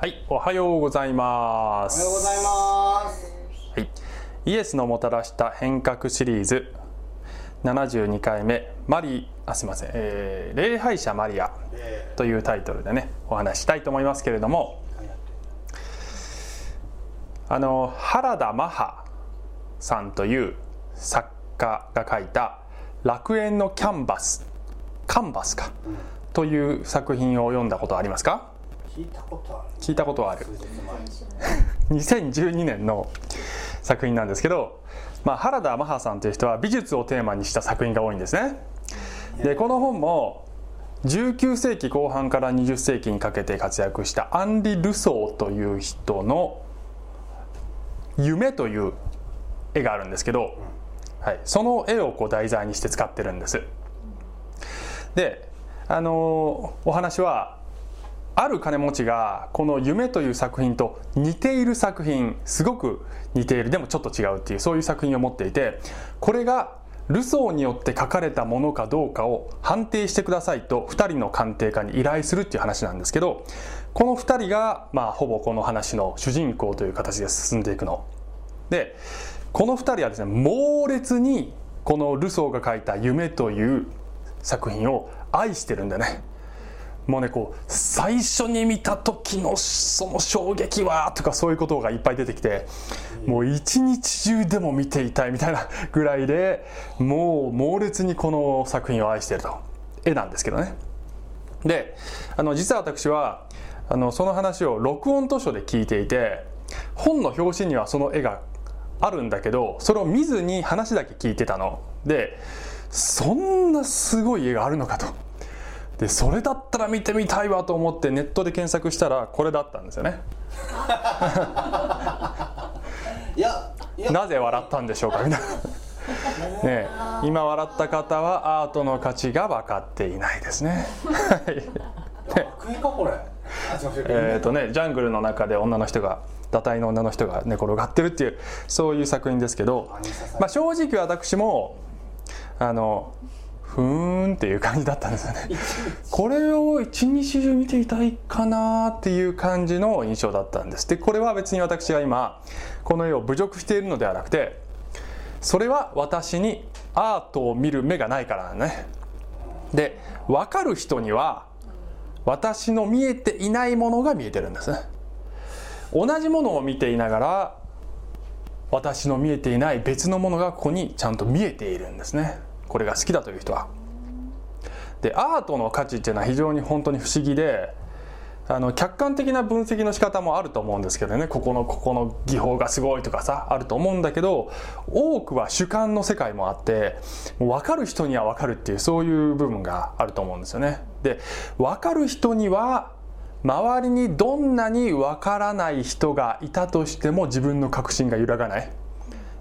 はい、おはようございます。おはようございます。はい、イエスのもたらした変革シリーズ。72回目。マリあすみません、えー礼拝者マリアえというタイトルでねお話ししたいと思いますけれども。あの原田マハさんという作家が書いた「楽園のキャンバス」カンバスか。という作品を読んだことありますか？ー聞いたことある。聞いたことはある。数日前2012年の作品なんですけど、まあ、原田マハさんという人は美術をテーマにした作品が多いんですね。でこの本も19世紀後半から20世紀にかけて活躍したアンリ・ルソーという人の「夢」という絵があるんですけど、はい、その絵をこう題材にして使ってるんです。であのーお話はある金持ちがこの「夢」という作品と似ている作品すごく似ているでもちょっと違うっていうそういう作品を持っていてこれがルソーによって書かれたものかどうかを判定してくださいと2人の鑑定家に依頼するっていう話なんですけどこの2人が、まあ、ほぼこの話の主人公という形で進んでいくの。でこの2人はですね猛烈にこのルソーが書いた「夢」という作品を愛してるんだね。もうねこう最初に見た時のその衝撃はとかそういうことがいっぱい出てきてもう一日中でも見ていたいみたいなぐらいでもう猛烈にこの作品を愛していると絵なんですけどね。であの実は私はあのその話を録音図書で聞いていて本の表紙にはその絵があるんだけどそれを見ずに話だけ聞いてたの。でそんなすごい絵があるのかと。でそれだったら見てみたいわと思ってネットで検索したらこれだったんですよね。いや、なぜ笑ったんでしょうかみたいな。ねえ今笑った方はアートの価値が分かっていないですね。はい。えっとねジャングルの中で女の人が堕胎の女の人が寝転がってるっていうそういう作品ですけど、まあ、正直私もあのふーんっていう感じだったんですよね。これを一日中見ていたいかなっていう感じの印象だったんです。でこれは別に私が今この絵を侮辱しているのではなくてそれは私にアートを見る目がないからね。で分かる人には私の見えていないものが見えてるんですね。同じものを見ていながら私の見えていない別のものがここにちゃんと見えているんですねこれが好きだという人は。でアートの価値っていうのは非常に本当に不思議であの客観的な分析の仕方もあると思うんですけどね。ここのここの技法がすごいとかさあると思うんだけど多くは主観の世界もあって分かる人には分かるっていうそういう部分があると思うんですよね。で分かる人には周りにどんなに分からない人がいたとしても自分の確信が揺らがない。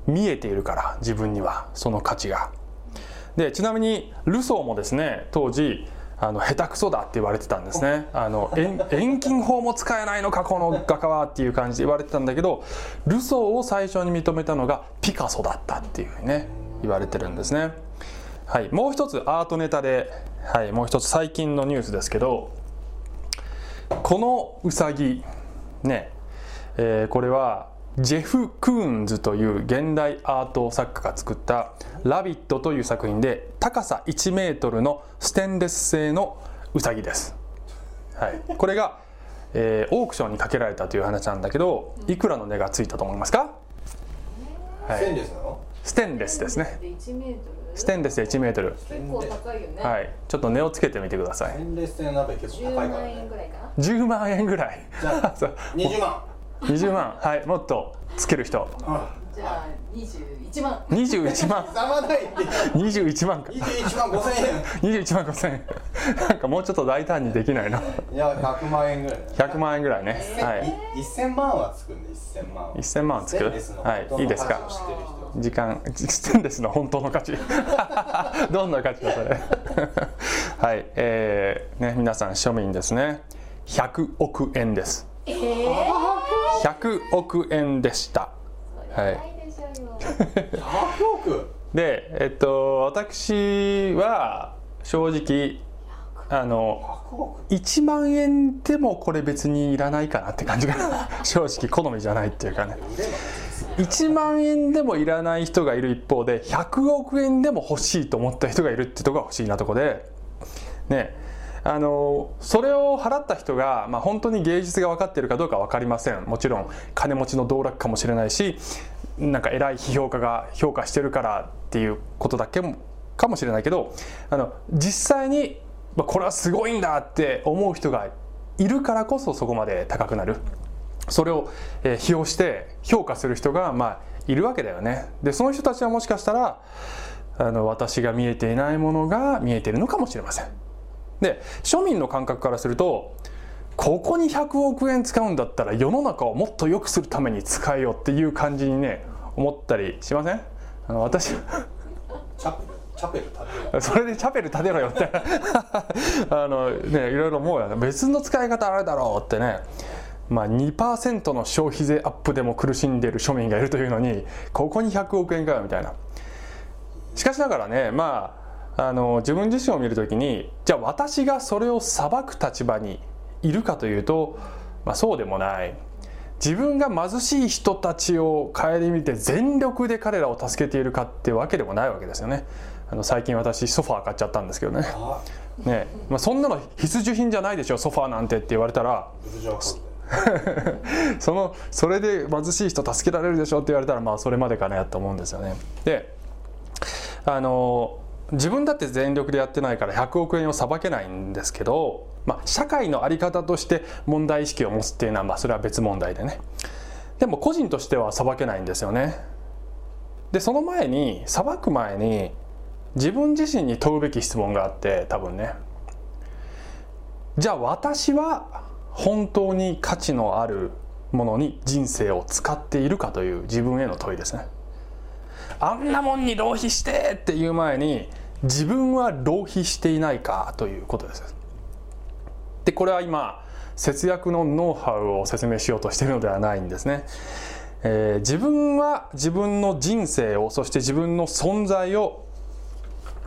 見えているから自分にはその価値が。でちなみにルソーもですね当時あの下手くそだって言われてたんですね。あの遠遠近法も使えないのかこの画家はっていう感じで言われてたんだけどルソーを最初に認めたのがピカソだったっていうふうにね言われてるんですね。はい。もう一つアートネタで、はい、もう一つ最近のニュースですけどこのウサギね、えーこれはジェフ・クーンズという現代アート作家が作った「ラビット」という作品で高さ1メートルのステンレス製のウサギです、はい、これが、えーオークションにかけられたという話なんだけどいくらの値がついたと思いますか、はステンい、レスなの？ステンレスですね。で1メートルステンレスで1メートル。結構高いよね、はい。ちょっと値をつけてみてください。ステンレス製の鍋結構10高いから万円ね。ぐらいかな。10万円ぐらい。じゃあ そう。二十万。20万。はいもっとつける人。あ。じゃあ21万。21万。ざまないって。21万か。二十一万五千21万5千円。なんかもうちょっと大胆にできないな。円。いや百万円ぐらい。100万円ぐらいね。はい。い。一千万はつくんで一千万は。1000万つく？はい。いいですか？時間ステンレスの本当の価値。どんな価値だそれ？はい。えー、ね皆さん庶民ですね。100億円です。ええ100億円でした。はい。ないでしょうよ百億？でえっと私は正直あの100億？1万円でもこれ別にいらないかなって感じが 正直好みじゃないっていうかね。売ればですよ1万円でもいらない人がいる一方で100億円でも欲しいと思った人がいるってところが不思議なところで。ねあのそれを払った人が、まあ、本当に芸術が分かっているかどうか分かりません。もちろん金持ちの道楽かもしれないしなんか偉い批評家が評価してるからっていうことだけかもしれないけどあの実際にまあこれはすごいんだって思う人がいるからこそそこまで高くなる。それを、えー、批評して評価する人が、まあ、いるわけだよね。でその人たちはもしかしたらあの私が見えていないものが見えているのかもしれません。で庶民の感覚からするとここに100億円使うんだったら世の中をもっと良くするために使えよっていう感じにね思ったりしません？あの私チャペル それでチャペル建てろよって。あのねいろいろ思うよね。別の使い方あるだろうってね。まあ2%の消費税アップでも苦しんでいる庶民がいるというのにここに100億円かよみたいな。しかしながらねまああの自分自身を見るときにじゃあ私がそれを裁く立場にいるかというと、まあ、そうでもない。自分が貧しい人たちを顧みて全力で彼らを助けているかってわけでもないわけですよね。あの最近私ソファー買っちゃったんですけどね。あね、まあ、そんなの必需品じゃないでしょソファーなんてって言われたら。そのそれで貧しい人助けられるでしょって言われたらまあそれまでかなと思うんですよね。であの自分だって全力でやってないから100億円をさばけないんですけど、まあ、社会の在り方として問題意識を持つっていうのはまあそれは別問題でね。でも個人としてはさばけないんですよね。でその前にさばく前に自分自身に問うべき質問があって多分ね。じゃあ私は本当に価値のあるものに人生を使っているかという自分への問いですね。あんなもんに浪費してっていう前に自分は浪費していないかということです。でこれは今節約のノウハウを説明しようとしているのではないんですね、えー自分は自分の人生をそして自分の存在を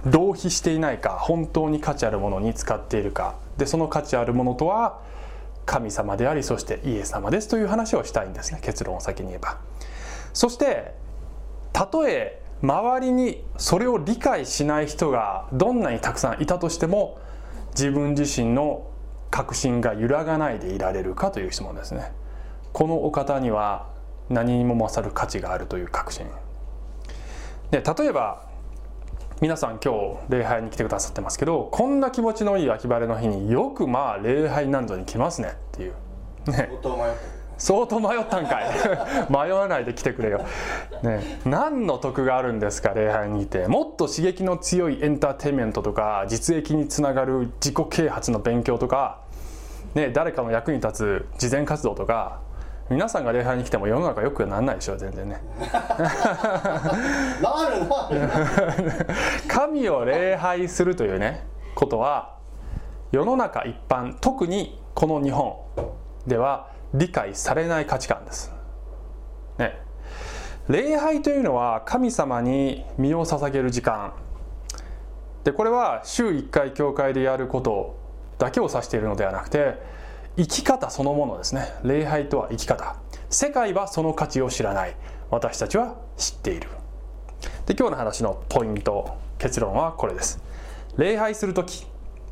浪費していないか本当に価値あるものに使っているか。でその価値あるものとは神様でありそしてイエス様ですという話をしたいんですね結論を先に言えば。そしてたとえ周りにそれを理解しない人がどんなにたくさんいたとしても自分自身の確信が揺らがないでいられるかという質問ですね。このお方には何にも勝る価値があるという確信。で例えば皆さん今日礼拝に来てくださってますけどこんな気持ちのいい秋晴れの日によくまあ礼拝難度に来ますねっていう。ね。相当迷ったんかい。迷わないで来てくれよ、ね、何の得があるんですか礼拝にいて。もっと刺激の強いエンターテインメントとか実益につながる自己啓発の勉強とか、ね、誰かの役に立つ慈善活動とか。皆さんが礼拝に来ても世の中よくならないでしょ全然ね。神を礼拝するというねことは世の中一般特にこの日本では理解されない価値観です。ね、礼拝というのは神様に身を捧げる時間。でこれは週1回教会でやることだけを指しているのではなくて生き方そのものですね。礼拝とは生き方。世界はその価値を知らない。私たちは知っている。で今日の話のポイント結論はこれです。礼拝する時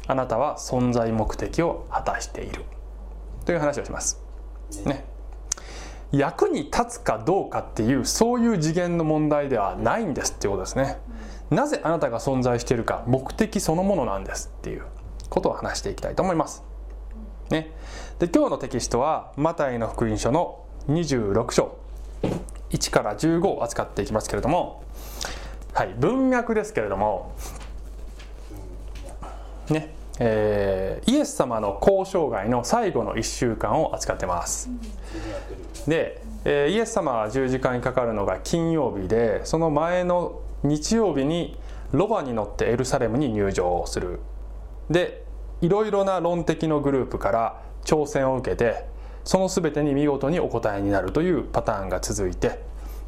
あなたは存在目的を果たしている。という話をします。ね。役に立つかどうかっていうそういう次元の問題ではないんですっていうことですね。なぜあなたが存在しているか目的そのものなんですっていうことを話していきたいと思います。ね、で今日のテキストはマタイの福音書の26章。1から15を扱っていきますけれども、はい、文脈ですけれども、ね。えーイエス様の交渉外の最後の1週間を扱ってます。で、えーイエス様は十字架にかかるのが金曜日でその前の日曜日にロバに乗ってエルサレムに入場するでいろいろな論的のグループから挑戦を受けてその全てに見事にお答えになるというパターンが続いて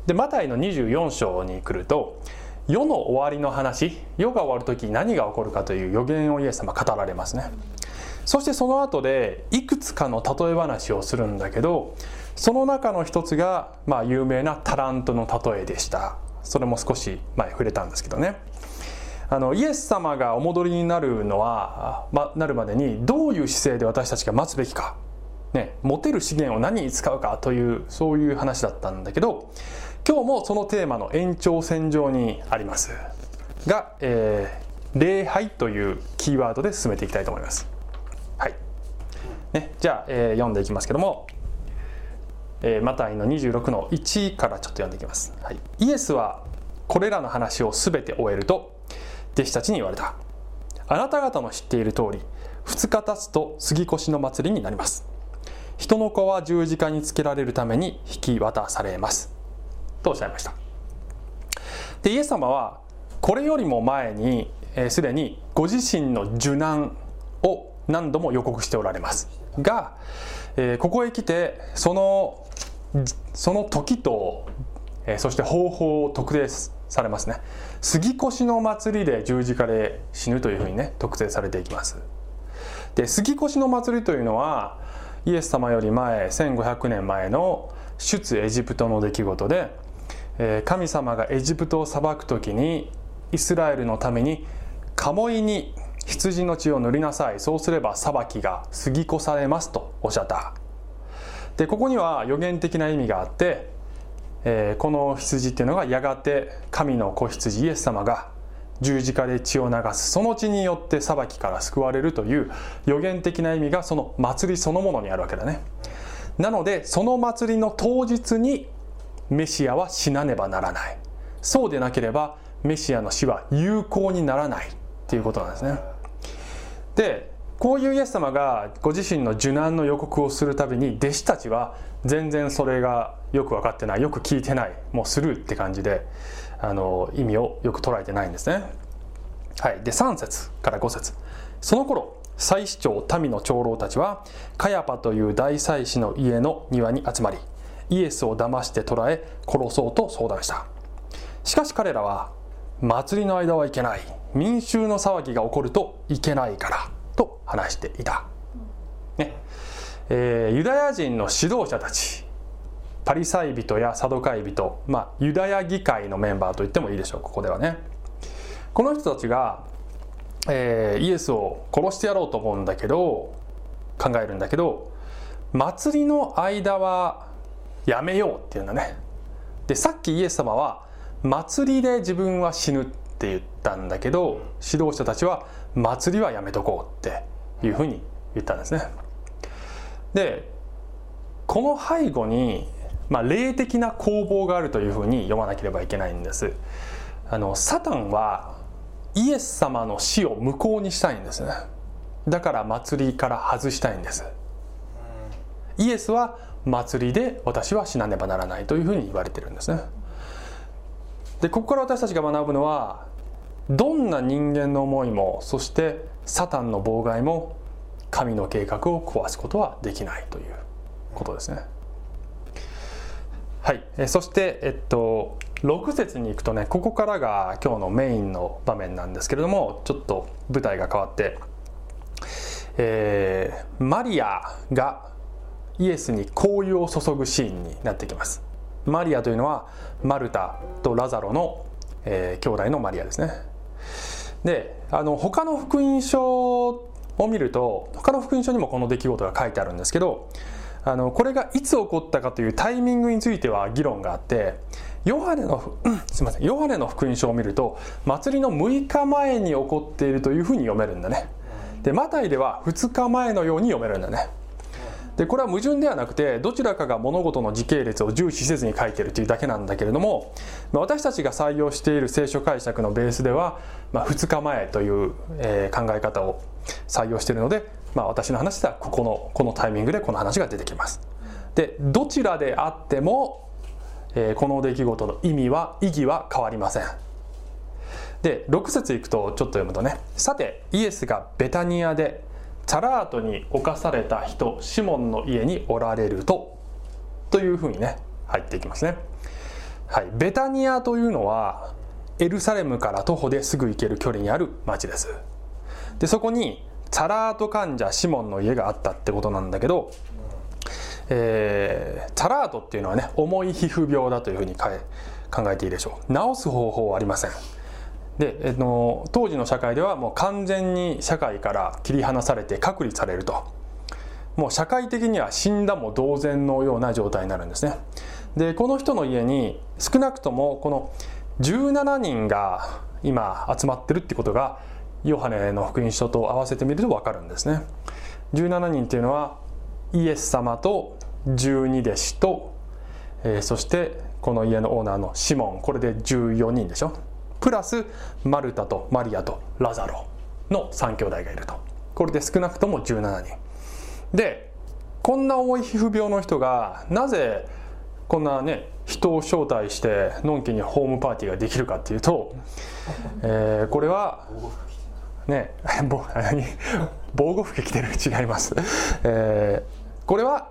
でマタイの24章に来ると世の終わりの話世が終わる時に何が起こるかという予言をイエス様語られますね。そしてその後でいくつかの例え話をするんだけどその中の一つが、まあ、有名なタラントの例えでした。それも少し前触れたんですけどね。あのイエス様がお戻りになるのは、ま、なるまでにどういう姿勢で私たちが待つべきか、ね、持てる資源を何に使うかというそういう話だったんだけど今日もそのテーマの延長線上にありますが、えー、礼拝というキーワードで進めていきたいと思います。はい。ね、じゃあ、えー、読んでいきますけどもえー、マタイの26の1からちょっと読んでいきます、はい、イエスはこれらの話を全て終えると弟子たちに言われた。あなた方の知っている通り2日経つと杉越の祭りになります。人の子は十字架につけられるために引き渡されます。とおっしゃいました。でイエス様はこれよりも前にすで、ー、にご自身の受難を何度も予告しておられます。が、えー、ここへ来てそのその時と、えー、そして方法を特定されますね。杉越の祭りで十字架で死ぬというふうにね特定されていきます。で杉越の祭りというのはイエス様より前1500年前の出エジプトの出来事で、神様がエジプトを裁く時にイスラエルのために鴨居に羊の血を塗りなさい。そうすれば裁きが過ぎ越されますとおっしゃった。でここには予言的な意味があって、えー、この羊っていうのがやがて神の子羊イエス様が十字架で血を流す。その血によって裁きから救われるという予言的な意味がその祭りそのものにあるわけだね。なのでその祭りの当日にメシアは死なねばならない。そうでなければメシアの死は有効にならない。っていうことなんですね。でこういうイエス様がご自身の受難の予告をするたびに弟子たちは全然それがよく分かってないよく聞いてないもうスルーって感じであの意味をよく捉えてないんですね。はい、で3節から5節。その頃祭司長民の長老たちはカヤパという大祭司の家の庭に集まりイエスを騙して捕らえ殺そうと相談した。しかし彼らは祭りの間はいけない。民衆の騒ぎが起こるといけないからと話していた、ね。えー、ユダヤ人の指導者たちパリサイ人やサドカイ人、まあ、ユダヤ議会のメンバーと言ってもいいでしょう。ここではね。この人たちが、えー、イエスを殺してやろうと思うんだけど考えるんだけど祭りの間はやめようっていうんだねでさっきイエス様は祭りで自分は死ぬって言ったんだけど指導者たちは祭りはやめとこうっていうふうに言ったんですね。でこの背後に、まあ、霊的な攻防があるというふうに読まなければいけないんです。あのサタンはイエス様の死を無効にしたいんですね。だから祭りから外したいんです。イエスは祭りで私は死なねばならないというふうに言われてるんですね。でここから私たちが学ぶのはどんな人間の思いもそしてサタンの妨害も神の計画を壊すことはできないということですね。はい、えそして、えっと、6節に行くとねここからが今日のメインの場面なんですけれどもちょっと舞台が変わって、えー、マリアがイエスに香油を注ぐシーンになってきます。マリアというのはマルタとラザロの、えー、兄弟のマリアですね。であの他の福音書を見ると他の福音書にもこの出来事が書いてあるんですけどあのこれがいつ起こったかというタイミングについては議論があってヨハネの、うん、すみませんヨハネの福音書を見ると祭りの6日前に起こっているというふうに読めるんだね。でマタイでは2日前のように読めるんだね。でこれは矛盾ではなくてどちらかが物事の時系列を重視せずに書いてるというだけなんだけれども私たちが採用している聖書解釈のベースでは、まあ、2日前という、えー、考え方を採用しているので、まあ、私の話ではここのこのタイミングでこの話が出てきます。でどちらであっても、えー、この出来事の意味は意義は変わりません。で6節いくとちょっと読むとねさてイエスがベタニアでサラートに侵された人シモンの家におられるとというふうにね入っていきますね。はい、ベタニアというのはエルサレムから徒歩ですぐ行ける距離にある町です。でそこにチャラート患者シモンの家があったってことなんだけど、えー、チャラートっていうのはね重い皮膚病だというふうに考えていいでしょう。治す方法はありません。で、えの当時の社会ではもう完全に社会から切り離されて隔離されると。もう社会的には死んだも同然のような状態になるんですね。でこの人の家に少なくともこの17人が今集まってるってことがヨハネの福音書と合わせてみると分かるんですね。17人っていうのはイエス様と十二弟子と、えー、そしてこの家のオーナーのシモン。これで14人でしょ。プラスマルタとマリアとラザロの3兄弟がいると。これで少なくとも17人。でこんな重い皮膚病の人がなぜこんなね人を招待してのんきにホームパーティーができるかっていうと、えー、これはね防護服着てる違います、えー、これは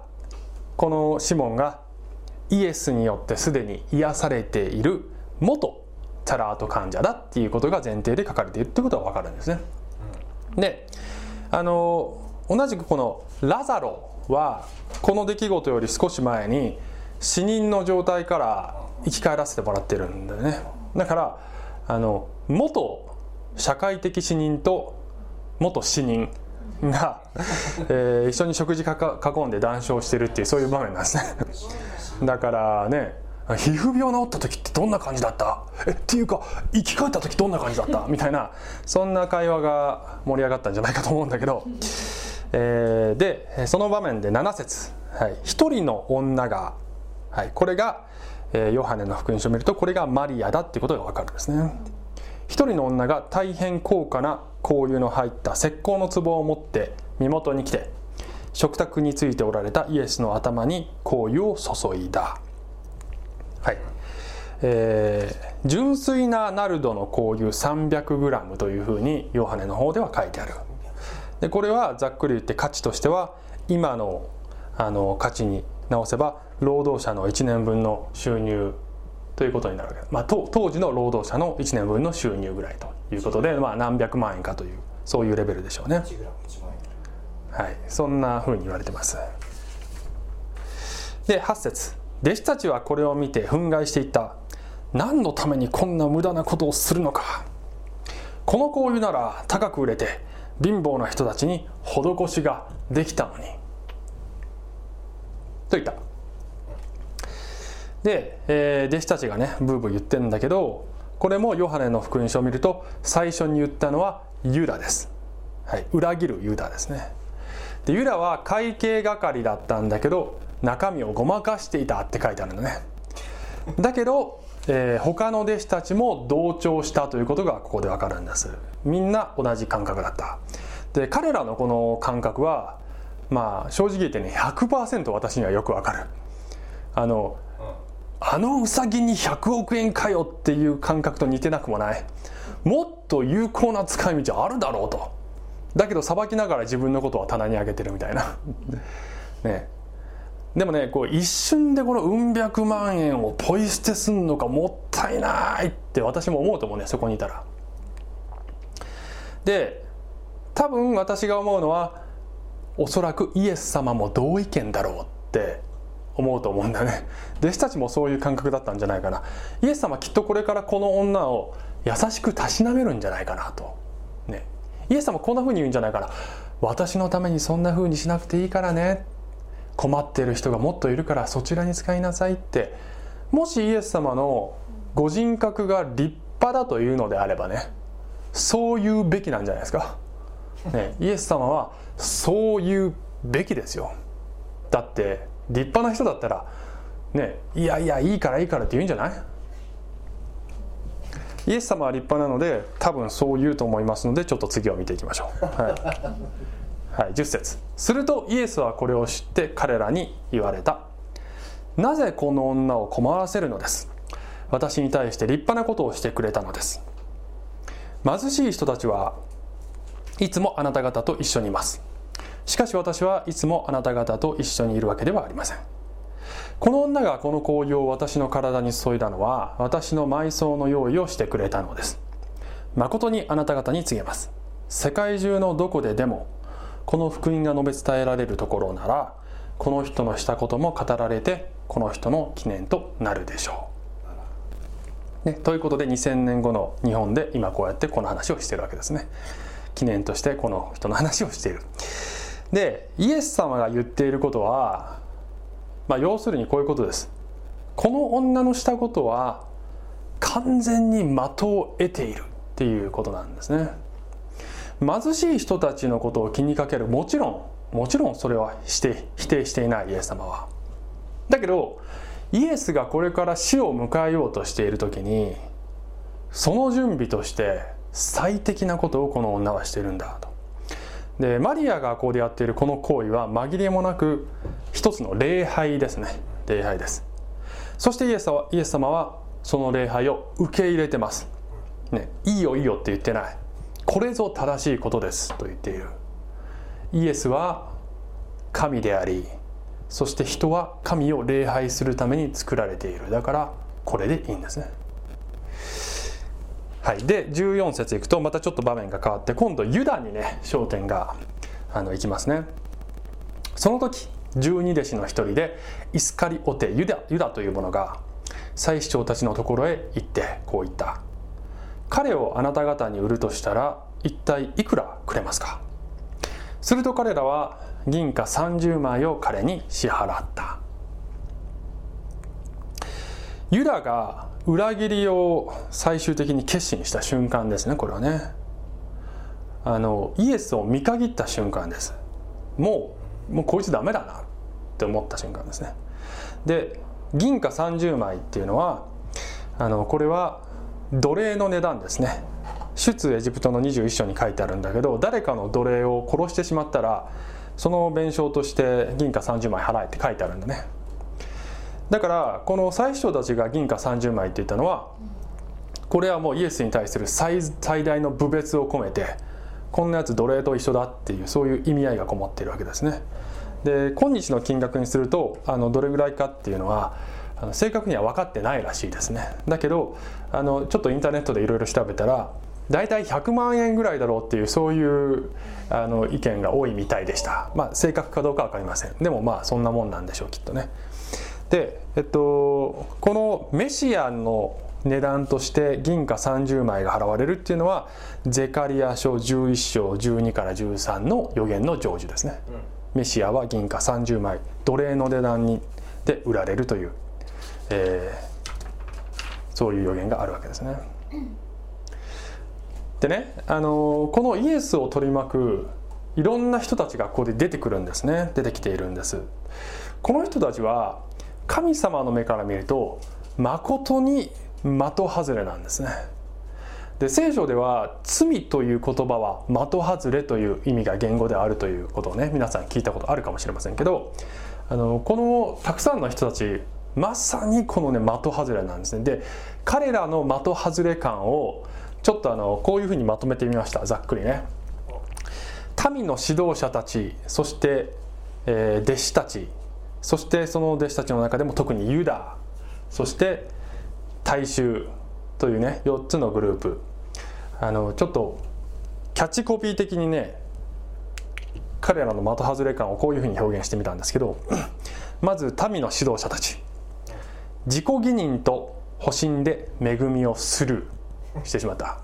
このシモンがイエスによってすでに癒されている元チャラート患者だっていうことが前提で書かれているってことが分かるんですね。であの同じくこのラザロはこの出来事より少し前に死人の状態から生き返らせてもらってるんだよね。だからあの元社会的死人と元死人が、えー、一緒に食事かか囲んで談笑してるっていうそういう場面なんですね。だからね皮膚病治った時ってどんな感じだった？えっていうか生き返った時どんな感じだった？みたいな。そんな会話が盛り上がったんじゃないかと思うんだけど、えー、でその場面で7節、はい、1人の女がはい、これが、えー、ヨハネの福音書を見るとこれがマリアだっていうことが分かるんですね。一人の女が大変高価な香油の入った石膏の壺を持って身元に来て食卓についておられたイエスの頭に香油を注いだ。はい。えー、純粋なナルドの香油 300g というふうにヨハネの方では書いてある。でこれはざっくり言って価値としては今のあの価値に直せば労働者の1年分の収入ということになるわけ。です、まあ、当時の労働者の1年分の収入ぐらいということで、まあ、何百万円かというそういうレベルでしょうね。はい。そんなふうに言われてます。で8節弟子たちはこれを見て憤慨していった。何のためにこんな無駄なことをするのか。この香油なら高く売れて貧乏な人たちに施しができたのに。といった。で、えー、弟子たちがねブーブー言ってるんだけどこれもヨハネの福音書を見ると最初に言ったのはユダです、はい、裏切るユダですね。でユダは会計係だったんだけど中身をごまかしていたって書いてあるのね。だけど、えー、他の弟子たちも同調したということがここでわかるんです。みんな同じ感覚だった。で彼らのこの感覚はまあ正直言ってね100%私にはよくわかる。あのあのウサギに100億円かよっていう感覚と似てなくもない。もっと有効な使い道あるだろうと。だけどさばきながら自分のことは棚に上げてるみたいな。ね。でもねこう一瞬でこのうん百万円をポイ捨てすんのかもったいないって私も思うと思うねそこにいたら。で多分私が思うのはおそらくイエス様も同意見だろうって思うと思うんだね。弟子たちもそういう感覚だったんじゃないかな。イエス様きっとこれからこの女を優しくたしなめるんじゃないかなと。ね。イエス様こんな風に言うんじゃないかな。私のためにそんな風にしなくていいからね。困っている人がもっといるからそちらに使いなさいってもしイエス様のご人格が立派だというのであればねそう言うべきなんじゃないですか、ね、イエス様はそう言うべきですよ。だって立派な人だったらねいやいやいいからいいからって言うんじゃない？イエス様は立派なので多分そう言うと思いますのでちょっと次を見ていきましょう、はい。はい、10節するとイエスはこれを知って彼らに言われた。なぜこの女を困らせるのです？私に対して立派なことをしてくれたのです。貧しい人たちはいつもあなた方と一緒にいます。しかし私はいつもあなた方と一緒にいるわけではありません。この女がこの香油を私の体に注いだのは私の埋葬の用意をしてくれたのです。誠にあなた方に告げます。世界中のどこででもこの福音が述べ伝えられるところならこの人のしたことも語られてこの人の記念となるでしょう、ね、ということで2000年後の日本で今こうやってこの話をしてるわけですね。記念としてこの人の話をしている。でイエス様が言っていることは、まあ、要するにこういうことです。この女のしたことは完全に的を得ているっていうことなんですね。貧しい人たちのことを気にかける。もちろんもちろんそれはして否定していないイエス様は。だけどイエスがこれから死を迎えようとしている時にその準備として最適なことをこの女はしているんだと。でマリアがここでやっているこの行為は紛れもなく一つの礼拝ですね。礼拝です。そしてイエスはイエス様はその礼拝を受け入れてます、ね、いいよいいよって言ってない。これぞ正しいことですと言っている。イエスは神でありそして人は神を礼拝するために作られている。だからこれでいいんですね。はい、で14節いくとまたちょっと場面が変わって今度ユダにね焦点があのいきますね。その時十二弟子の一人でイスカリオテユダユダという者が祭司長たちのところへ行ってこう言った。彼をあなた方に売るとしたら一体いくらくれますか？すると彼らは銀貨30枚を彼に支払った。ユダが裏切りを最終的に決心した瞬間ですねこれはね。あのイエスを見限った瞬間です。もうもうこいつダメだなって思った瞬間ですね。で銀貨30枚っていうのはあのこれは奴隷の値段ですね。出エジプトの21章に書いてあるんだけど誰かの奴隷を殺してしまったらその弁償として銀貨30枚払えって書いてあるんだね。だからこの祭司長たちが銀貨30枚って言ったのはこれはもうイエスに対する最最大の侮蔑を込めてこんなやつ奴隷と一緒だっていうそういう意味合いがこもっているわけですね。で今日の金額にするとあのどれぐらいかっていうのはあの正確には分かってないらしいですね。だけどあのちょっとインターネットでいろいろ調べたら大体100万円ぐらいだろうっていうそういうあの意見が多いみたいでした。まあ正確かどうか分かりません。でもまあそんなもんなんでしょうきっとね。で、えっと、このメシアの値段として銀貨30枚が払われるっていうのはゼカリア書11章12から13の予言の成就ですね、メシアは銀貨30枚奴隷の値段にで売られるという、えーそういう予言があるわけですね。でね、あのこのイエスを取り巻くいろんな人たちがここで出てくるんですね出てきているんです。この人たちは神様の目から見ると誠に的外れなんですね。で聖書では罪という言葉は的外れという意味が言語であるということをね皆さん聞いたことあるかもしれませんけどあのこのたくさんの人たちまさにこのね的外れなんですね。で彼らの的外れ感をちょっとあのこういうふうにまとめてみました。ざっくりね。民の指導者たちそして、えー弟子たちそしてその弟子たちの中でも特にユダそして大衆というね4つのグループ。あのちょっとキャッチコピー的にね彼らの的外れ感をこういうふうに表現してみたんですけどまず民の指導者たち。自己義認と保身で恵みをスルーしてしまった。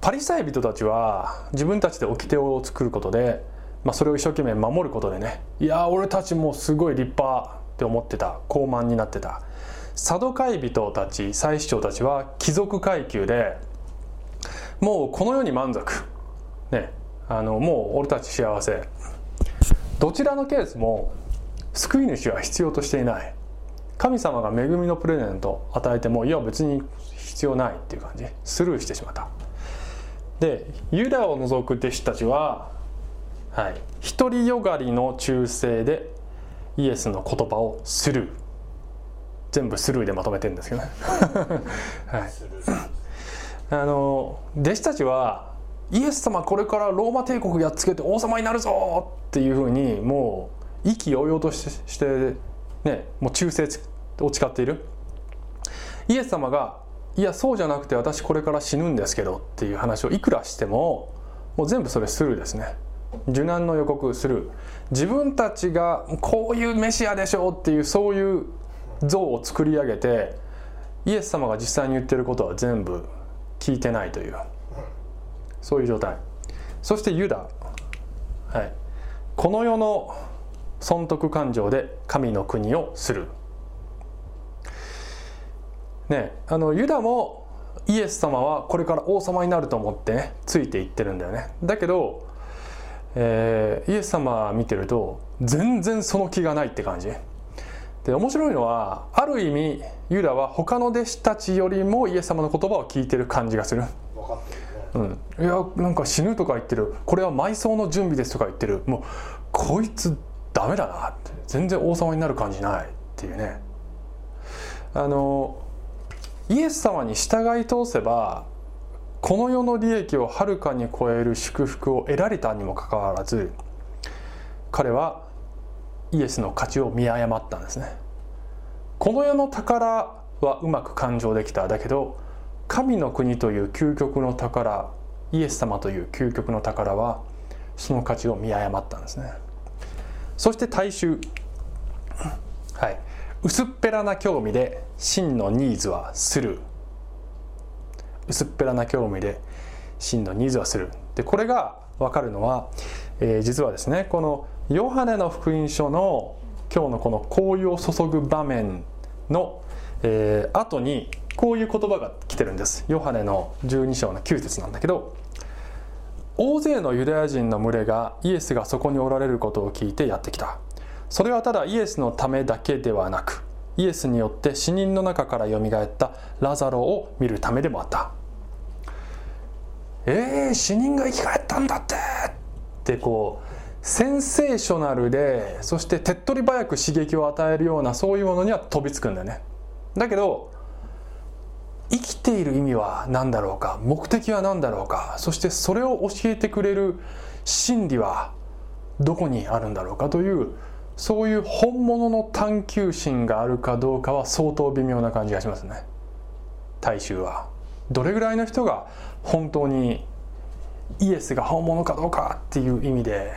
パリサイ人たちは自分たちで掟を作ることで、まあ、それを一生懸命守ることでねいや俺たちもすごい立派って思ってた。高慢になってた。サドカイ人たち祭司長たちは貴族階級でもうこの世に満足。ねあのもう俺たち幸せ。どちらのケースも救い主は必要としていない。神様が恵みのプレゼントを与えてもいや別に必要ないっていう感じ。スルーしてしまった。でユダを除く弟子たちははい独りよがりの忠誠でイエスの言葉をスルー。全部スルーでまとめてるんですけどね、はい、あの弟子たちはイエス様これからローマ帝国やっつけて王様になるぞっていうふうにもう意気揚々としてしてね、もう忠誠を誓っている。イエス様がいやそうじゃなくて私これから死ぬんですけどっていう話をいくらしてももう全部それスルーですね。受難の予告する。自分たちがこういうメシアでしょうっていうそういう像を作り上げてイエス様が実際に言ってることは全部聞いてないという。そういう状態。そしてユダ、はい、この世の損得感情で神の国をする。ねあのユダもイエス様はこれから王様になると思ってねついていってるんだよね。だけど、えーイエス様見てると全然その気がないって感じ。で面白いのはある意味ユダは他の弟子たちよりもイエス様の言葉を聞いてる感じがする。分かってるね。うん、いやなんか死ぬとか言ってる。これは埋葬の準備ですとか言ってる。もうこいつダメだなって。全然王様になる感じないっていうね。あのイエス様に従い通せばこの世の利益をはるかに超える祝福を得られたにもかかわらず彼はイエスの価値を見誤ったんですね。この世の宝はうまく勘定できた。だけど神の国という究極の宝イエス様という究極の宝はその価値を見誤ったんですね。そして大衆。はい。薄っぺらな興味で真のニーズはする。薄っぺらな興味で真のニーズはする。でこれが分かるのは、えー実はですねこのヨハネの福音書の今日のこの香油を注ぐ場面の、えー後にこういう言葉が来てるんです。ヨハネの12章の9節なんだけど大勢のユダヤ人の群れがイエスがそこにおられることを聞いてやってきた。それはただイエスのためだけではなくイエスによって死人の中からよみがえったラザロを見るためでもあった。えー、死人が生き返ったんだってってこうセンセーショナルでそして手っ取り早く刺激を与えるようなそういうものには飛びつくんだよね。だけど生きている意味は何だろうか目的は何だろうかそしてそれを教えてくれる真理はどこにあるんだろうかというそういう本物の探求心があるかどうかは相当微妙な感じがしますね。大衆はどれぐらいの人が本当にイエスが本物かどうかっていう意味で、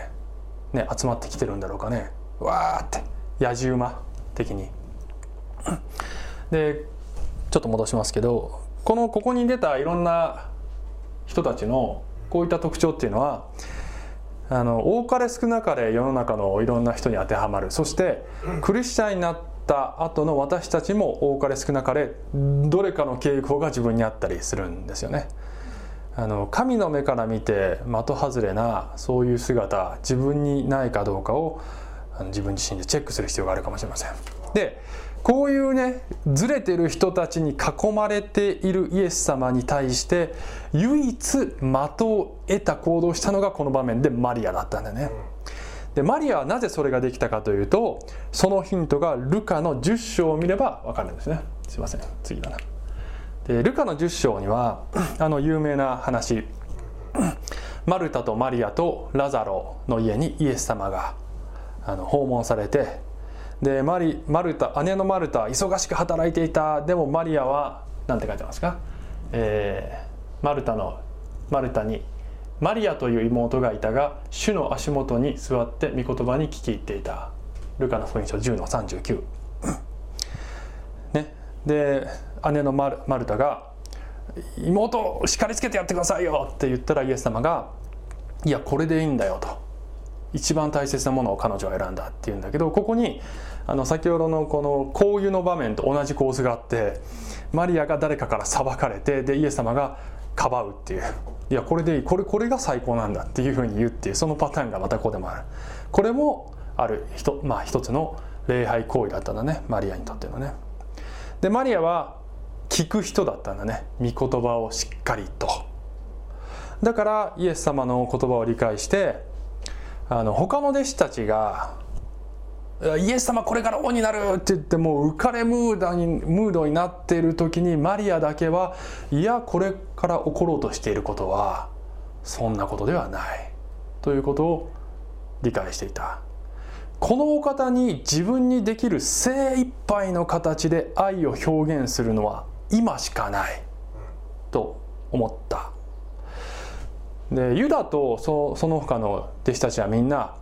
ね、集まってきてるんだろうかね。わーって野じ馬的に。でちょっと戻しますけどこのここに出たいろんな人たちのこういった特徴っていうのはあの多かれ少なかれ世の中のいろんな人に当てはまるそしてクリスチャンになった後の私たちも多かれ少なかれどれかの傾向が自分にあったりするんですよね。あの神の目から見て的外れなそういう姿自分にないかどうかをあの自分自身でチェックする必要があるかもしれません。でこういうねずれてる人たちに囲まれているイエス様に対して唯一的を得た行動をしたのがこの場面でマリアだったんだよね。でマリアはなぜそれができたかというとそのヒントがルカの10章を見れば分かるんですね。すいません次だな。でルカの10章には あの有名な話。マルタとマリアとラザロの家にイエス様があの訪問されてでマリマルタ姉のマルタ忙しく働いていた。でもマリアは何て書いてますか、えーマルタのマルタにマリアという妹がいたが主の足元に座って御言葉に聞き入っていた。ルカの福音書10の39ね。で姉のマルマルタが「妹を叱りつけてやってくださいよ」って言ったらイエス様が「いやこれでいいんだよ」と。一番大切なものを彼女は選んだって言うんだけどここにあの先ほどのこの香油の場面と同じ構図があってマリアが誰かから裁かれてでイエス様がかばうっていう。いやこれでいい。これこれが最高なんだっていうふうに言うっていうそのパターンがまたここでもある。これもあるひと,、まあ、一つの礼拝行為だったんだね。マリアにとってのね。でマリアは聞く人だったんだね。御言葉をしっかりと。だからイエス様の言葉を理解してあの他の弟子たちが「イエス様これから王になる!」って言ってもう浮かれムードにムードになっている時にマリアだけはいやこれから起ころうとしていることはそんなことではない。ということを理解していた。このお方に自分にできる精一杯の形で愛を表現するのは今しかない。と思った。でユダとそその他の弟子たちはみんな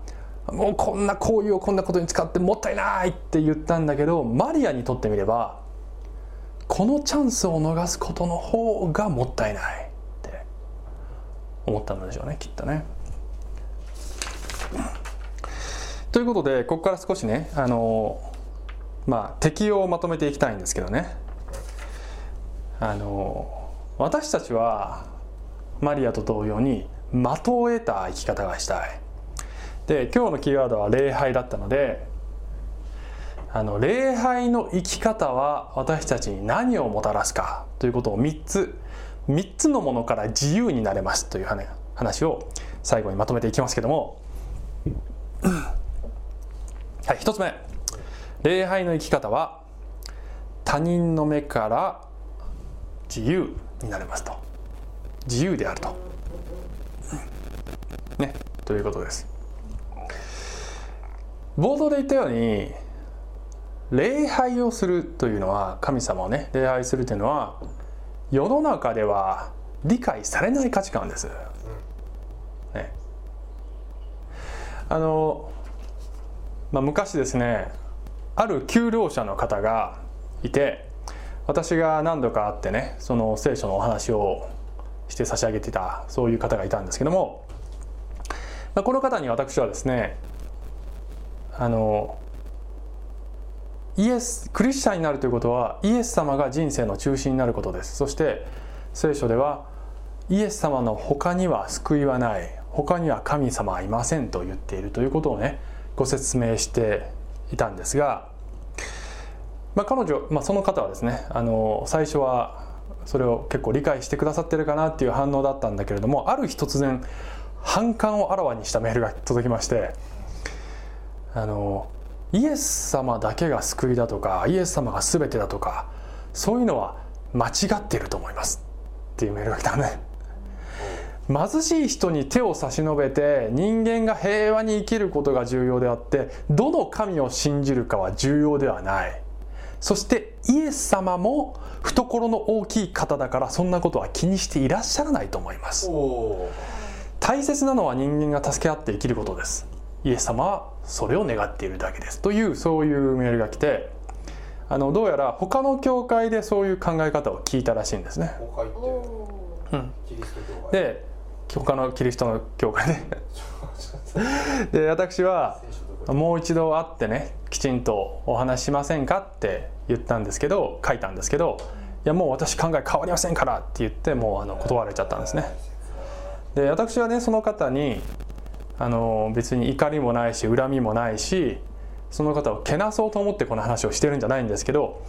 もうこんな行為をこんなことに使ってもったいないって言ったんだけどマリアにとってみればこのチャンスを逃すことの方がもったいないって思ったのでしょうねきっとね。ということでここから少しねあのまあ適用をまとめていきたいんですけどねあの私たちはマリアと同様に的を得た生き方がしたい。で今日のキーワードは礼拝だったのであの礼拝の生き方は私たちに何をもたらすかということを3つ3つのものから自由になれますという話を最後にまとめていきますけども。はい1つ目。礼拝の生き方は他人の目から自由になれますと。自由であると。ね。ということです。冒頭で言ったように礼拝をするというのは神様をね礼拝するというのは世の中では理解されない価値観です、ね、あのまあ、昔ですねある給料者の方がいて私が何度か会ってねその聖書のお話をして差し上げていたそういう方がいたんですけども、まあ、この方に私はですねあのイエスクリスチャンになるということはイエス様が人生の中心になることです。そして聖書ではイエス様の他には救いはない。他には神様はいませんと言っているということをねご説明していたんですが、まあ、彼女、まあ、その方はですねあの最初はそれを結構理解してくださってるかなっていう反応だったんだけれどもある日突然反感をあらわにしたメールが届きましてあのイエス様だけが救いだとかイエス様が全てだとかそういうのは間違っていると思いますっていうメールが来たね。貧しい人に手を差し伸べて人間が平和に生きることが重要であってどの神を信じるかは重要ではないそしてイエス様も懐の大きい方だからそんなことは気にしていらっしゃらないと思います。大切なのは人間が助け合って生きることです。イエス様はそれを願っているだけです。というそういうメールが来てあのどうやら他の教会でそういう考え方を聞いたらしいんですね。うん、で他のキリストの教会で。で私はもう一度会ってねきちんとお話しませんかって言ったんですけど書いたんですけどいやもう私考え変わりませんからって言ってもうあの断られちゃったんですね。で私はねその方にあの別に怒りもないし恨みもないしその方をけなそうと思ってこの話をしてるんじゃないんですけど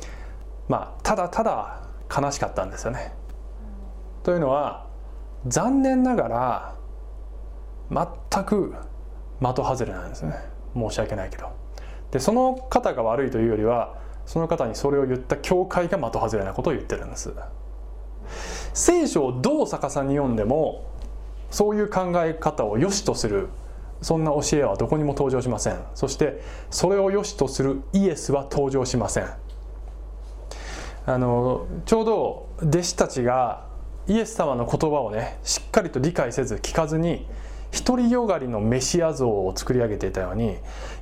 まあただただ悲しかったんですよね。というのは残念ながら全く的外れなんですね。申し訳ないけど。でその方が悪いというよりはその方にそれを言った教会が的外れなことを言ってるんです。聖書をどう逆さに読んでもそういう考え方を良しとするそんな教えはどこにも登場しません。そしてそれを良しとするイエスは登場しません。あのちょうど弟子たちがイエス様の言葉をねしっかりと理解せず聞かずに独りよがりのメシア像を作り上げていたように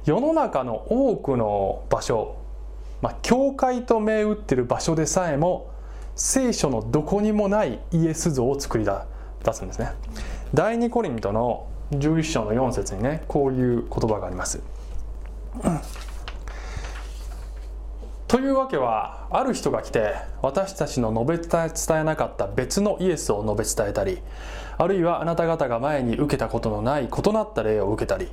世の中の多くの場所、まあ、教会と銘打ってる場所でさえも聖書のどこにもないイエス像を作り出すんですね。第2コリントの11章の4節にねこういう言葉があります、というわけはある人が来て私たちの述べ伝えなかった別のイエスを述べ伝えたりあるいはあなた方が前に受けたことのない異なった例を受けたり、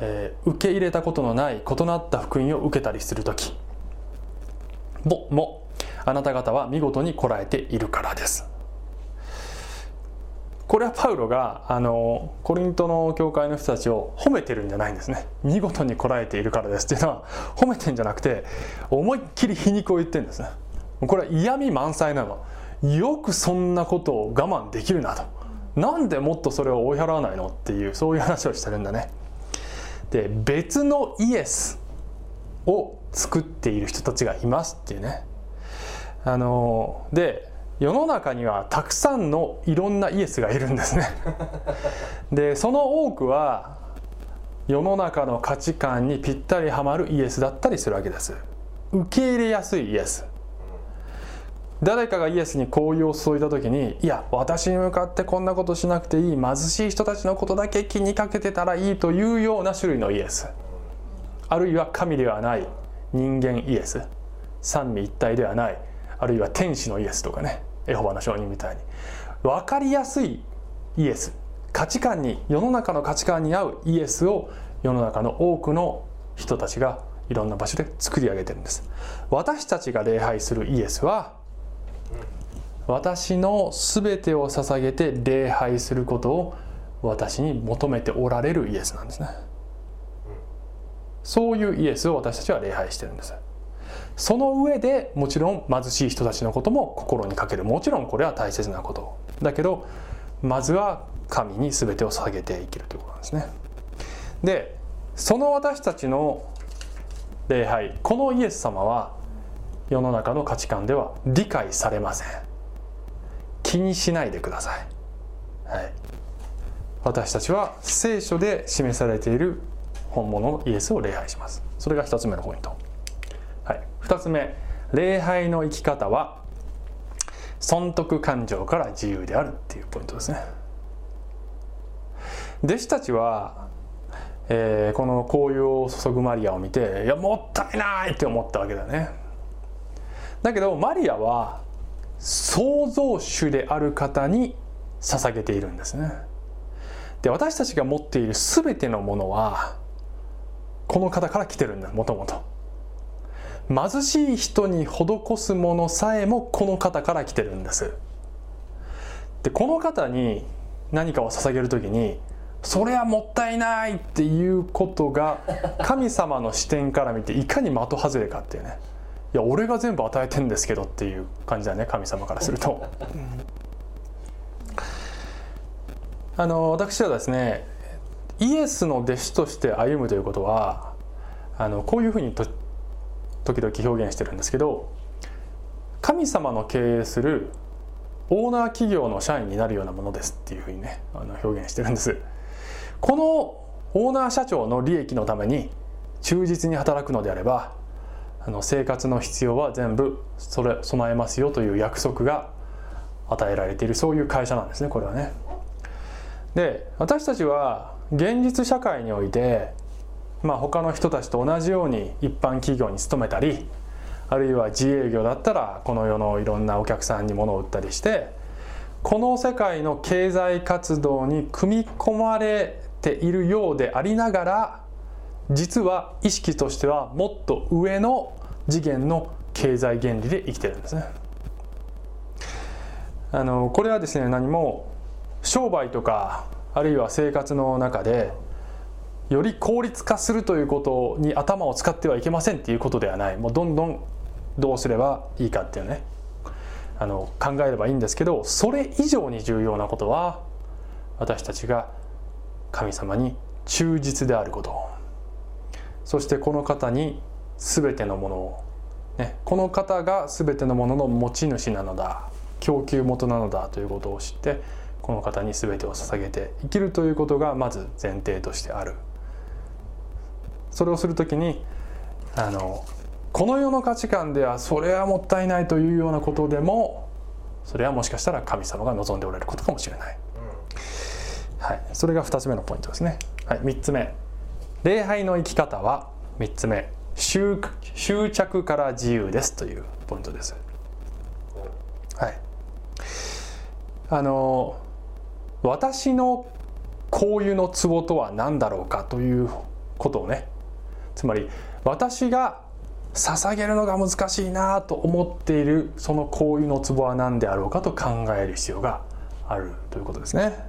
えー、受け入れたことのない異なった福音を受けたりする時。ももあなた方は見事にこらえているからです。これはパウロがあのコリントの教会の人たちを褒めてるんじゃないんですね。見事にこらえているからですっていうのは褒めてんじゃなくて思いっきり皮肉を言ってるんですね。これは嫌味満載なの。よくそんなことを我慢できるなと。なんでもっとそれを追い払わないのっていうそういう話をしてるんだね。でで別のイエスを作っている人たちがいますっていうね。あので世の中にはたくさんのいろんなイエスがいるんですね。でその多くは世の中の価値観にぴったりはまるイエスだったりするわけです。受け入れやすいイエス誰かがイエスに好意を注いだ時にいや私に向かってこんなことしなくていい貧しい人たちのことだけ気にかけてたらいいというような種類のイエス。あるいは神ではない人間イエス。三位一体ではないあるいは天使のイエスとかねエホバの証人みたいに。分かりやすいイエス。価値観に世の中の価値観に合うイエスを世の中の多くの人たちがいろんな場所で作り上げてるんです。私たちが礼拝するイエスは私の全てを捧げて礼拝することを私に求めておられるイエスなんですね。そういうイエスを私たちは礼拝してるんです。その上でもちろん貧しい人たちのことも心にかける。もちろんこれは大切なこと。だけどまずは神に全てを捧げていけるということなんですね。でその私たちの礼拝このイエス様は世の中の価値観では理解されません。気にしないでください、はい、私たちは聖書で示されている本物のイエスを礼拝します。それが1つ目のポイント、はい、2つ目。礼拝の生き方は損得感情から自由であるっていうポイントですね。弟子たちは、えー、この紅葉を注ぐマリアを見ていやもったいないって思ったわけだね。だけどマリアは創造主である方に捧げているんですね。で私たちが持っている全てのものはこの方から来てるんだもともと。貧しい人に施すものさえもこの方から来てるんです。でこの方に何かを捧げる時にそれはもったいないっていうことが神様の視点から見ていかに的外れかっていうね。いや俺が全部与えてんですけどっていう感じだね神様からすると。あの私はですねイエスの弟子として歩むということはあのこういうふうにと時々表現してるんですけど神様の経営するオーナー企業の社員になるようなものですっていうふうにねあの表現してるんですこのオーナー社長の利益のために忠実に働くのであればあの生活の必要は全部それ備えますよという約束が与えられているそういう会社なんですねこれはね。で私たちは現実社会においてまあ、他の人たちと同じように一般企業に勤めたりあるいは自営業だったらこの世のいろんなお客さんに物を売ったりしてこの世界の経済活動に組み込まれているようでありながら実は意識としてはもっと上の次元の経済原理で生きてるんですね。あのこれはですね何も商売とかあるいは生活の中でより効率化するということに頭を使ってはいけませんっていうことではない。もうどんどんどうすればいいかっていうね。あの考えればいいんですけどそれ以上に重要なことは私たちが神様に忠実であること。そしてこの方に全てのものを、ね、この方が全てのものの持ち主なのだ供給元なのだということを知ってこの方に全てを捧げて生きるということがまず前提としてある。それをする時にあのこの世の価値観ではそれはもったいないというようなことでもそれはもしかしたら神様が望んでおられることかもしれない、はい、それが2つ目のポイントですね、はい、3つ目礼拝の生き方は3つ目執着から自由ですというポイントですはいあの私の交友のツボとは何だろうかということをねつまり私が捧げるのが難しいなと思っているその行為のツボは何であろうかと考える必要があるということですね。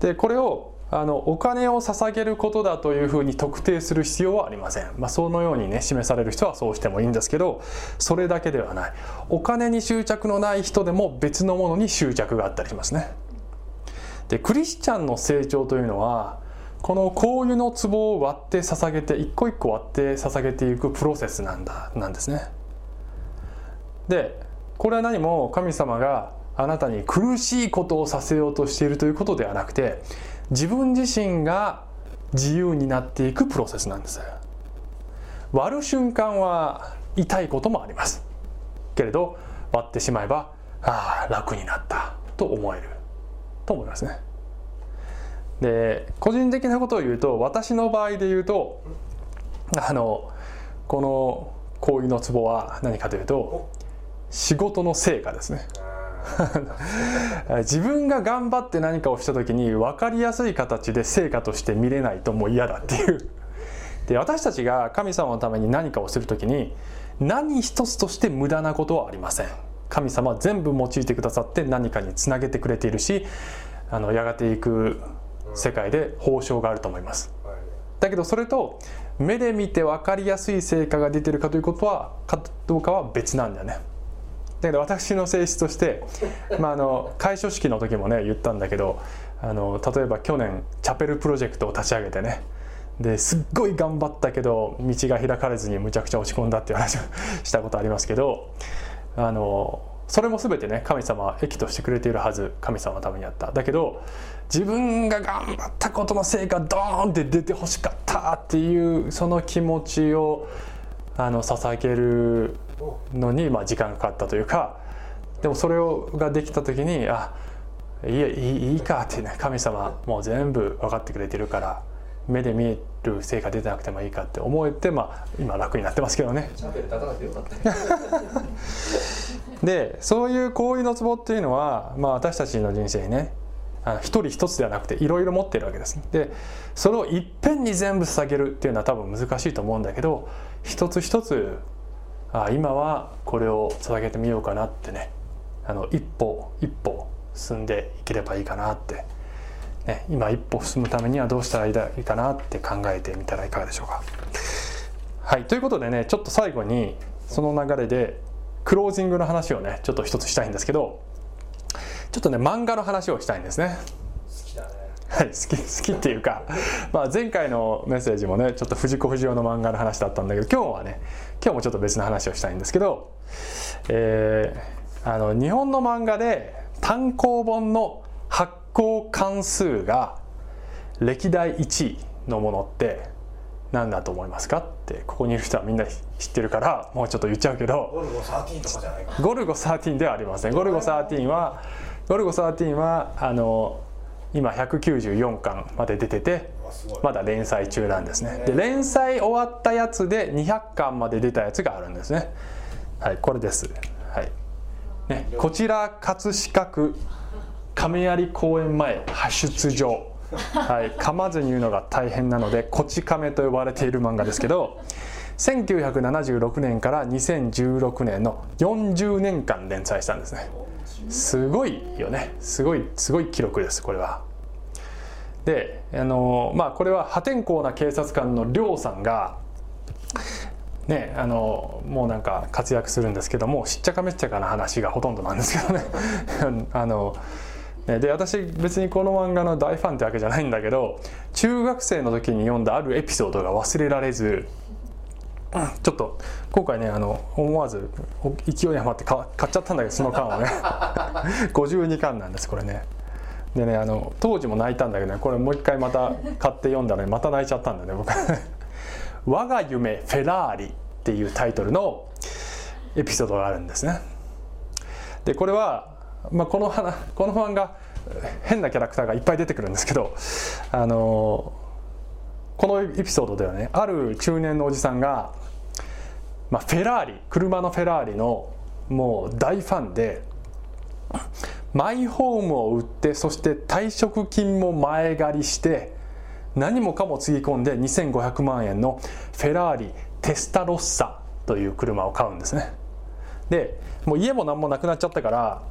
でこれをあのお金を捧げることだというふうに特定する必要はありません、まあ、そのようにね示される人はそうしてもいいんですけどそれだけではない。お金に執着のない人でも別のものに執着があったりしますね。でクリスチャンの成長というのはこの香油の壺を割って捧げて一個一個割って捧げていくプロセスなんだなんですね。でこれは何も神様があなたに苦しいことをさせようとしているということではなくて自分自身が自由になっていくプロセスなんです。割る瞬間は痛いこともあります。けれど割ってしまえばああ楽になった。と思える。と思いますね。で個人的なことを言うと私の場合で言うとあのこの行為のツボは何かというと仕事の成果ですね。自分が頑張って何かをした時に分かりやすい形で成果として見れないともう嫌だっていう。で私たちが神様のために何かをする時に何一つとして無駄なことはありません。神様は全部用いてくださって何かにつなげてくれているしあのやがていく世界で報酬があると思います。だけどそれと目で見て分かりやすい成果が出てるかということはかどうかは別なんだよね。けど私の性質として、まあ、あの開所式の時もね言ったんだけどあの例えば去年チャペルプロジェクトを立ち上げてねですっごい頑張ったけど道が開かれずにむちゃくちゃ落ち込んだっていう話を したことありますけどあのそれも全てね神様は益としてくれているはず神様のためにやった。だけど自分が頑張ったことの成果ドーンって出てほしかったっていうその気持ちをあの捧げるのに、まあ、時間がかかったというかでもそれをができた時にあいいいいいかってね神様もう全部分かってくれてるから目で見える成果出てなくてもいいかって思えて、まあ、今楽になってますけどね。でそういう行為のツボっていうのは、まあ、私たちの人生にね一人一つではなくていろいろ持ってるわけですでそれをいっぺんに全部捧げるっていうのは多分難しいと思うんだけど一つ一つあ今はこれを捧げてみようかなってねあの一歩一歩進んでいければいいかなって、ね、今一歩進むためにはどうしたらいいかなって考えてみたらいかがでしょうか。はいということでねちょっと最後にその流れでクロージングの話をねちょっと一つしたいんですけどちょっとね漫画の話をしたいんですね。はい、好き好きっていうか、まあ、前回のメッセージもねちょっと藤子不二雄の漫画の話だったんだけど今日はね今日もちょっと別の話をしたいんですけど、えー、あの日本の漫画で単行本の発行関数が歴代1位のものって何だと思いますかってここにいる人はみんな知ってるからもうちょっと言っちゃうけどゴルゴ13とかじゃないか。ゴルゴ13ではありませんゴルゴ13はゴルゴ13はあの今194巻まで出てて。まだ連載中なんですね。で連載終わったやつで200巻まで出たやつがあるんですね。はいこれです。はい。ねこちら葛飾区亀有公園前派出所。はい噛まずに言うのが大変なのでこち亀と呼ばれている漫画ですけど1976年から2016年の40年間連載したんですね。すごいよね。すごいすごい記録ですこれはであのまあこれは破天荒な警察官の亮さんがねあのもうなんか活躍するんですけどもしっちゃかめっちゃかな話がほとんどなんですけどね。あのねで私別にこの漫画の大ファンってわけじゃないんだけど中学生の時に読んだあるエピソードが忘れられずちょっと今回ねあの思わず勢い余って買っちゃったんだけどその缶をね。52巻なんですこれね。でねあの当時も泣いたんだけどねこれもう一回また買って読んだらねまた泣いちゃったんだね僕。我が夢フェラーリっていうタイトルのエピソードがあるんですね。でこれは、まあ、この花この漫画変なキャラクターがいっぱい出てくるんですけどあのこのエピソードではねある中年のおじさんが、まあ、フェラーリ車のフェラーリのもう大ファンでマイホームを売ってそして退職金も前借りして何もかもつぎ込んで2500万円のフェラーリテスタロッサという車を買うんですね。でもう家も何もなくなっちゃったから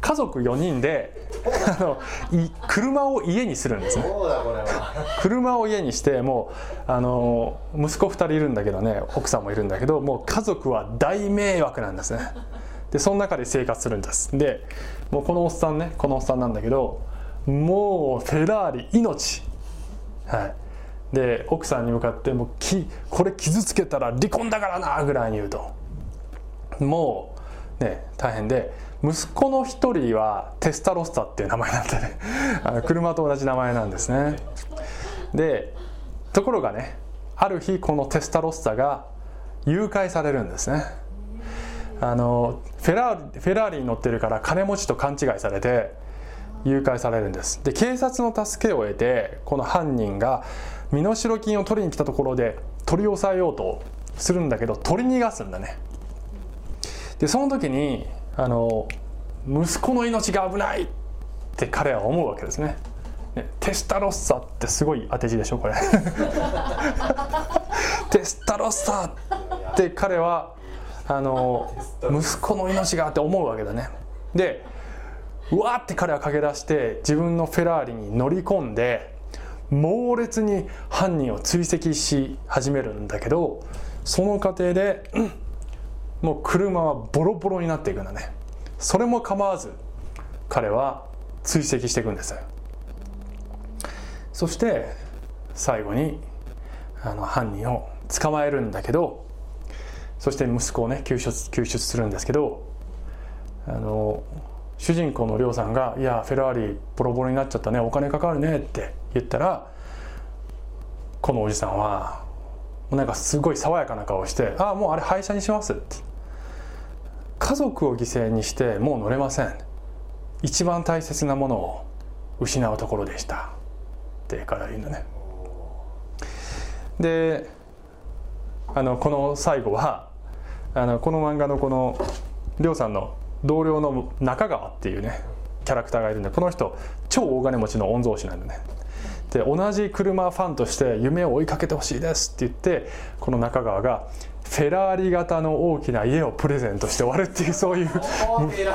家族4人であのい車を家にするんですね。そうだこれは。車を家にしてもうあの息子2人いるんだけどね奥さんもいるんだけどもう家族は大迷惑なんですねでその中で生活するんです。でもうこのおっさんねこのおっさんなんだけどもうフェラーリ命。はい、で奥さんに向かってもうきこれ傷つけたら離婚だからなぐらいに言うと。もうね大変で息子の一人はテスタロッサっていう名前なんでね。あの車と同じ名前なんですね。でところがねある日このテスタロッサが誘拐されるんですね。あのフェラーリフェラーリに乗ってるから金持ちと勘違いされて誘拐されるんです。で警察の助けを得てこの犯人が身代金を取りに来たところで取り押さえようとするんだけど取り逃がすんだね。でその時にあの息子の命が危ないって彼は思うわけですね。ねテスタロッサってすごい当て字でしょこれ。テスタロッサって彼はあの息子の命がって思うわけだね。でうわーって彼は駆け出して自分のフェラーリに乗り込んで猛烈に犯人を追跡し始めるんだけどその過程で、うんもう車はボロボロになっていくんだね。それも構わず彼は追跡していくんです。そして最後にあの犯人を捕まえるんだけどそして息子をね救出救出するんですけどあの主人公のりょうさんが「いやフェラーリボロボロになっちゃったねお金かかるね」って言ったらこのおじさんはなんかすごい爽やかな顔して「ああもうあれ廃車にします」って。家族を犠牲にしてもう乗れません。一番大切なものを失うところでした。って彼は言うんだね。であのこの最後はあのこの漫画のこのりょうさんの同僚の中川っていうねキャラクターがいるんでこの人超大金持ちの御曹司なんでね。で同じ車ファンとして夢を追いかけてほしいですって言ってこの中川がフェラーリ型の大きな家をプレゼントして終わるっていうそういう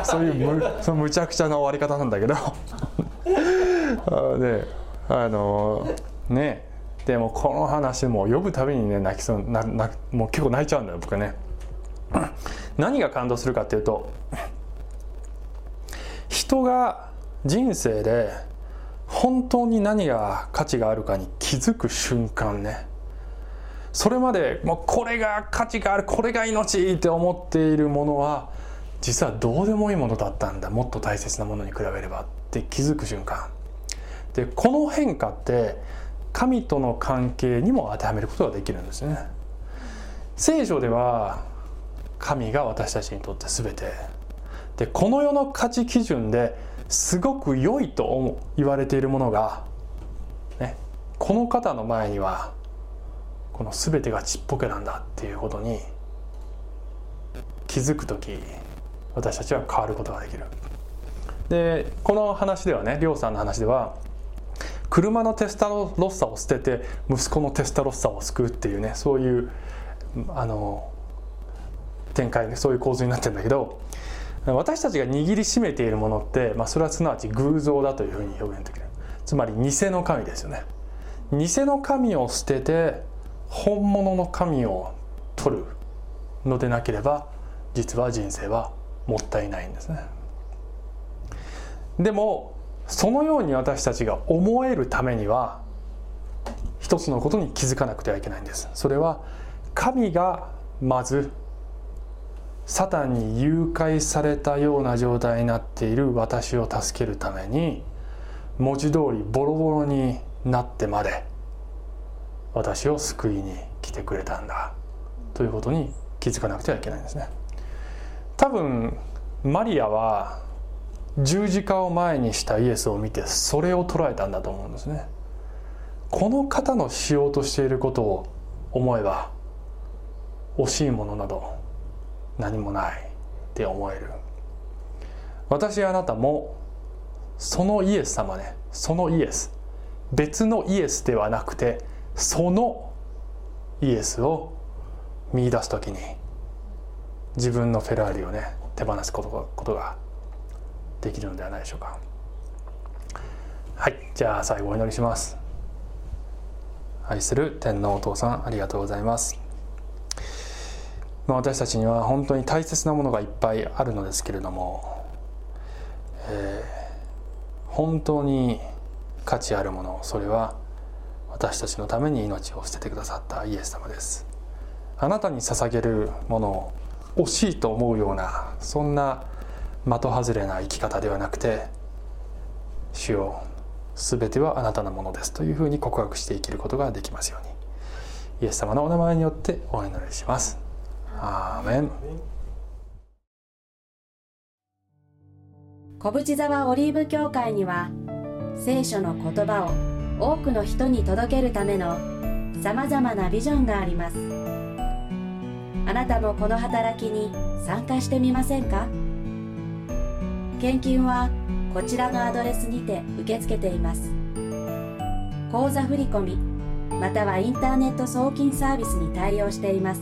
そういうむそのむちゃくちゃな終わり方なんだけど。あであのね。でもこの話も呼ぶたびにね泣きそうななもう結構泣いちゃうんだよ僕ね何が感動するかっていうと人が人生で本当に何が価値があるかに気づく瞬間ね。それまでもうこれが価値があるこれが命って思っているものは実はどうでもいいものだったんだ。もっと大切なものに比べればって気づく瞬間。でこの変化って神との関係にも当てはめることができるんですね。聖書では神が私たちにとって全て。でこの世の価値基準ですごく良いと言われているものが、ね、この方の前にはこの全てがちっぽけなんだっていうことに気づく時私たちは変わることができる。でこの話ではねりょうさんの話では車のテスタロッサを捨てて息子のテスタロッサを救うっていうねそういうあの展開ねそういう構図になってるんだけど私たちが握りしめているものって、まあ、それはすなわち偶像だというふうに表現できる。つまり偽の神ですよね。偽の神を捨てて本物の神を取るのでなければ実は人生はもったいないんですね。でもそのように私たちが思えるためには一つのことに気づかなくてはいけないんです。それは神がまずサタンに誘拐されたような状態になっている私を助けるために文字通りボロボロになってまで私を救いに来てくれたんだ。ということに気づかなくてはいけないんですね。多分マリアは十字架を前にしたイエスを見てそれを捉えたんだと思うんですね。この方のしようとしていることを思えば惜しいものなど何もないって思える。私あなたもそのイエス様ねそのイエス別のイエスではなくてそのイエスを見出す時に自分のフェラーリをね手放すことがことができるのではないでしょうか。はいじゃあ最後お祈りします。愛する天皇お父さんありがとうございます。ま私たちには本当に大切なものがいっぱいあるのですけれども、えー、本当に価値あるものそれは私たちのために命を捨ててくださったイエス様です。あなたに捧げるものを惜しいと思うようなそんな的外れな生き方ではなくて主よ全てはあなたのものですというふうに告白して生きることができますようにイエス様のお名前によってお祈りします。アーメン。小淵沢オリーブ教会には聖書の言葉を多くの人に届けるためのさまざまなビジョンがあります。あなたもこの働きに参加してみませんか？献金はこちらのアドレスにて受け付けています。口座振込またはインターネット送金サービスに対応しています。